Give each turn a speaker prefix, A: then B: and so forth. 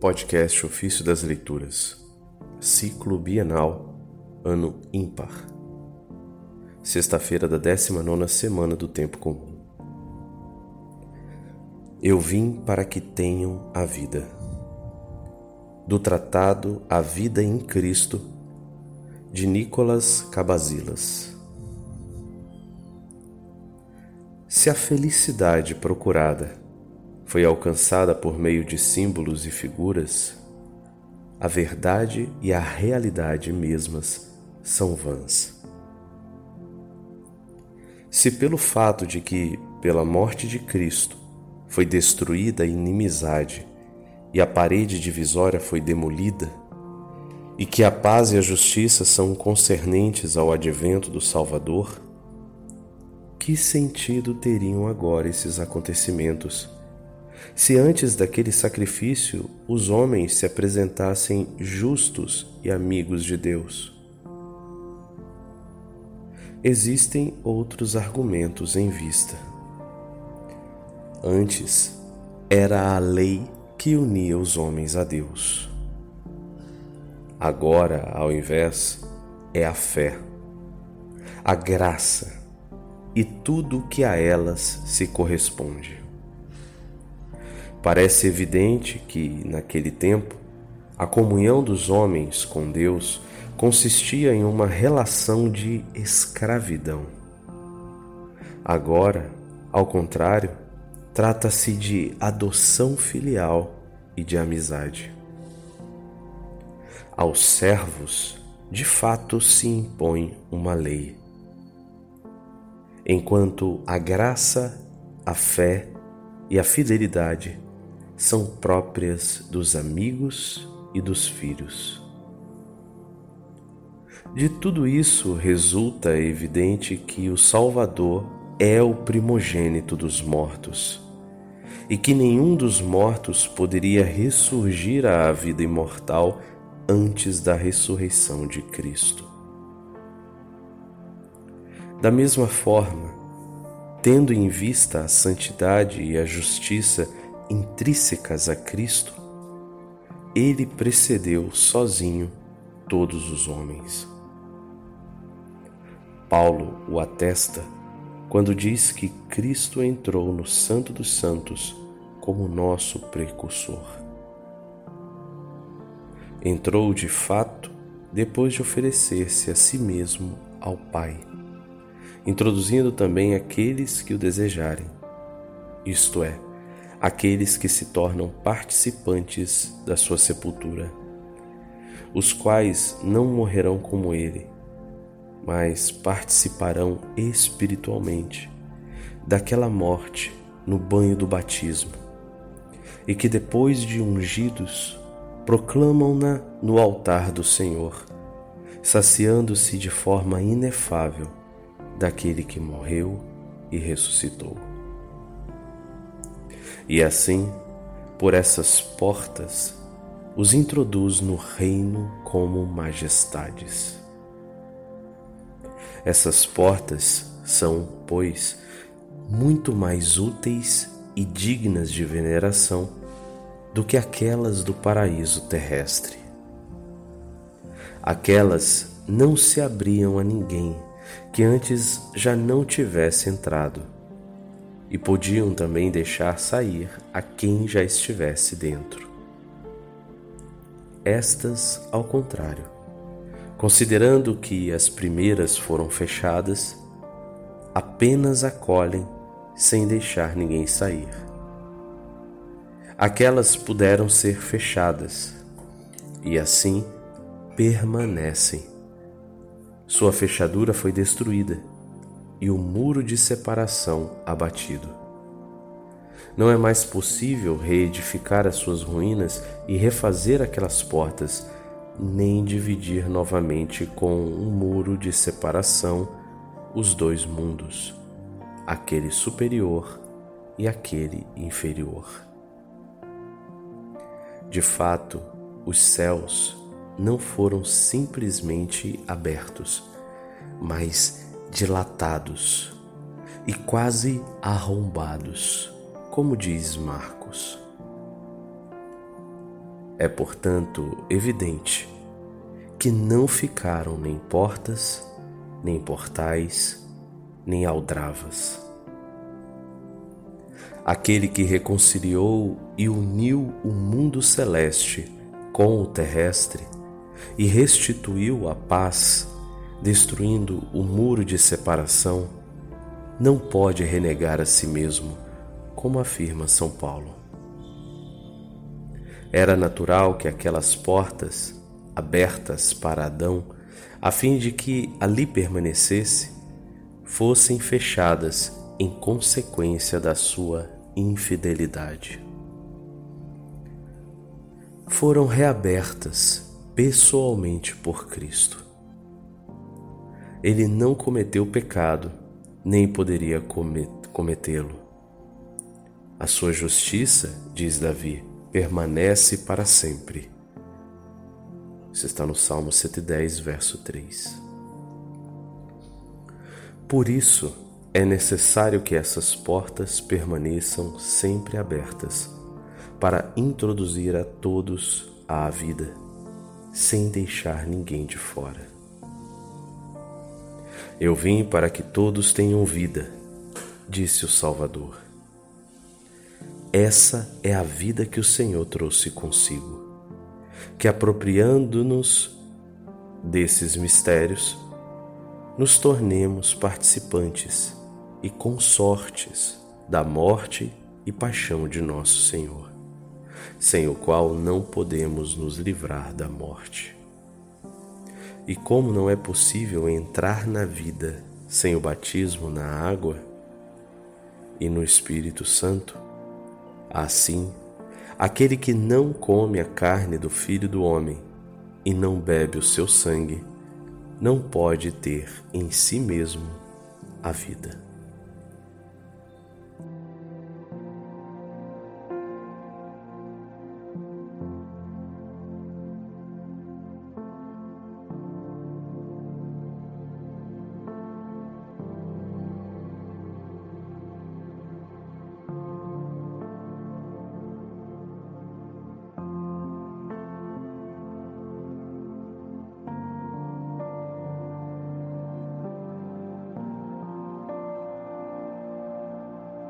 A: Podcast Ofício das Leituras, Ciclo Bienal, Ano Ímpar. Sexta-feira da 19 semana do Tempo Comum. Eu vim para que tenham a vida. Do tratado A Vida em Cristo, de Nicolas Cabazilas. Se a felicidade procurada foi alcançada por meio de símbolos e figuras, a verdade e a realidade mesmas são vãs. Se pelo fato de que, pela morte de Cristo, foi destruída a inimizade e a parede divisória foi demolida, e que a paz e a justiça são concernentes ao advento do Salvador, que sentido teriam agora esses acontecimentos? Se antes daquele sacrifício os homens se apresentassem justos e amigos de Deus. Existem outros argumentos em vista. Antes, era a lei que unia os homens a Deus. Agora, ao invés, é a fé, a graça e tudo o que a elas se corresponde. Parece evidente que, naquele tempo, a comunhão dos homens com Deus consistia em uma relação de escravidão. Agora, ao contrário, trata-se de adoção filial e de amizade. Aos servos, de fato, se impõe uma lei, enquanto a graça, a fé e a fidelidade são próprias dos amigos e dos filhos. De tudo isso resulta evidente que o Salvador é o primogênito dos mortos e que nenhum dos mortos poderia ressurgir à vida imortal antes da ressurreição de Cristo. Da mesma forma, tendo em vista a santidade e a justiça intrínsecas a Cristo, ele precedeu sozinho todos os homens. Paulo o atesta quando diz que Cristo entrou no Santo dos Santos como nosso precursor. Entrou de fato depois de oferecer-se a si mesmo ao Pai, introduzindo também aqueles que o desejarem, isto é, aqueles que se tornam participantes da sua sepultura, os quais não morrerão como ele, mas participarão espiritualmente daquela morte no banho do batismo, e que depois de ungidos proclamam-na no altar do Senhor, saciando-se de forma inefável daquele que morreu e ressuscitou. E assim, por essas portas, os introduz no reino como majestades. Essas portas são, pois, muito mais úteis e dignas de veneração do que aquelas do paraíso terrestre. Aquelas não se abriam a ninguém que antes já não tivesse entrado e podiam também deixar sair a quem já estivesse dentro. Estas, ao contrário, considerando que as primeiras foram fechadas, apenas acolhem sem deixar ninguém sair. Aquelas puderam ser fechadas e assim permanecem. Sua fechadura foi destruída e o muro de separação abatido. Não é mais possível reedificar as suas ruínas e refazer aquelas portas, nem dividir novamente com um muro de separação os dois mundos, aquele superior e aquele inferior. De fato, os céus não foram simplesmente abertos, mas dilatados e quase arrombados, como diz Marcos. É, portanto, evidente que não ficaram nem portas, nem portais, nem aldravas. Aquele que reconciliou e uniu o mundo celeste com o terrestre e restituiu a paz, destruindo o muro de separação, não pode renegar a si mesmo, como afirma São Paulo. Era natural que aquelas portas, abertas para Adão, a fim de que ali permanecesse, fossem fechadas em consequência da sua infidelidade. Foram reabertas pessoalmente por Cristo. Ele não cometeu pecado, nem poderia cometê-lo. A sua justiça, diz Davi, permanece para sempre. Isso está no Salmo 110, verso 3. Por isso, é necessário que essas portas permaneçam sempre abertas para introduzir a todos à vida, sem deixar ninguém de fora. Eu vim para que todos tenham vida, disse o Salvador. Essa é a vida que o Senhor trouxe consigo, que apropriando-nos desses mistérios, nos tornemos participantes e consortes da morte e paixão de nosso Senhor, sem o qual não podemos nos livrar da morte. E como não é possível entrar na vida sem o batismo na água e no Espírito Santo, assim, aquele que não come a carne do Filho do Homem e não bebe o seu sangue, não pode ter em si mesmo a vida.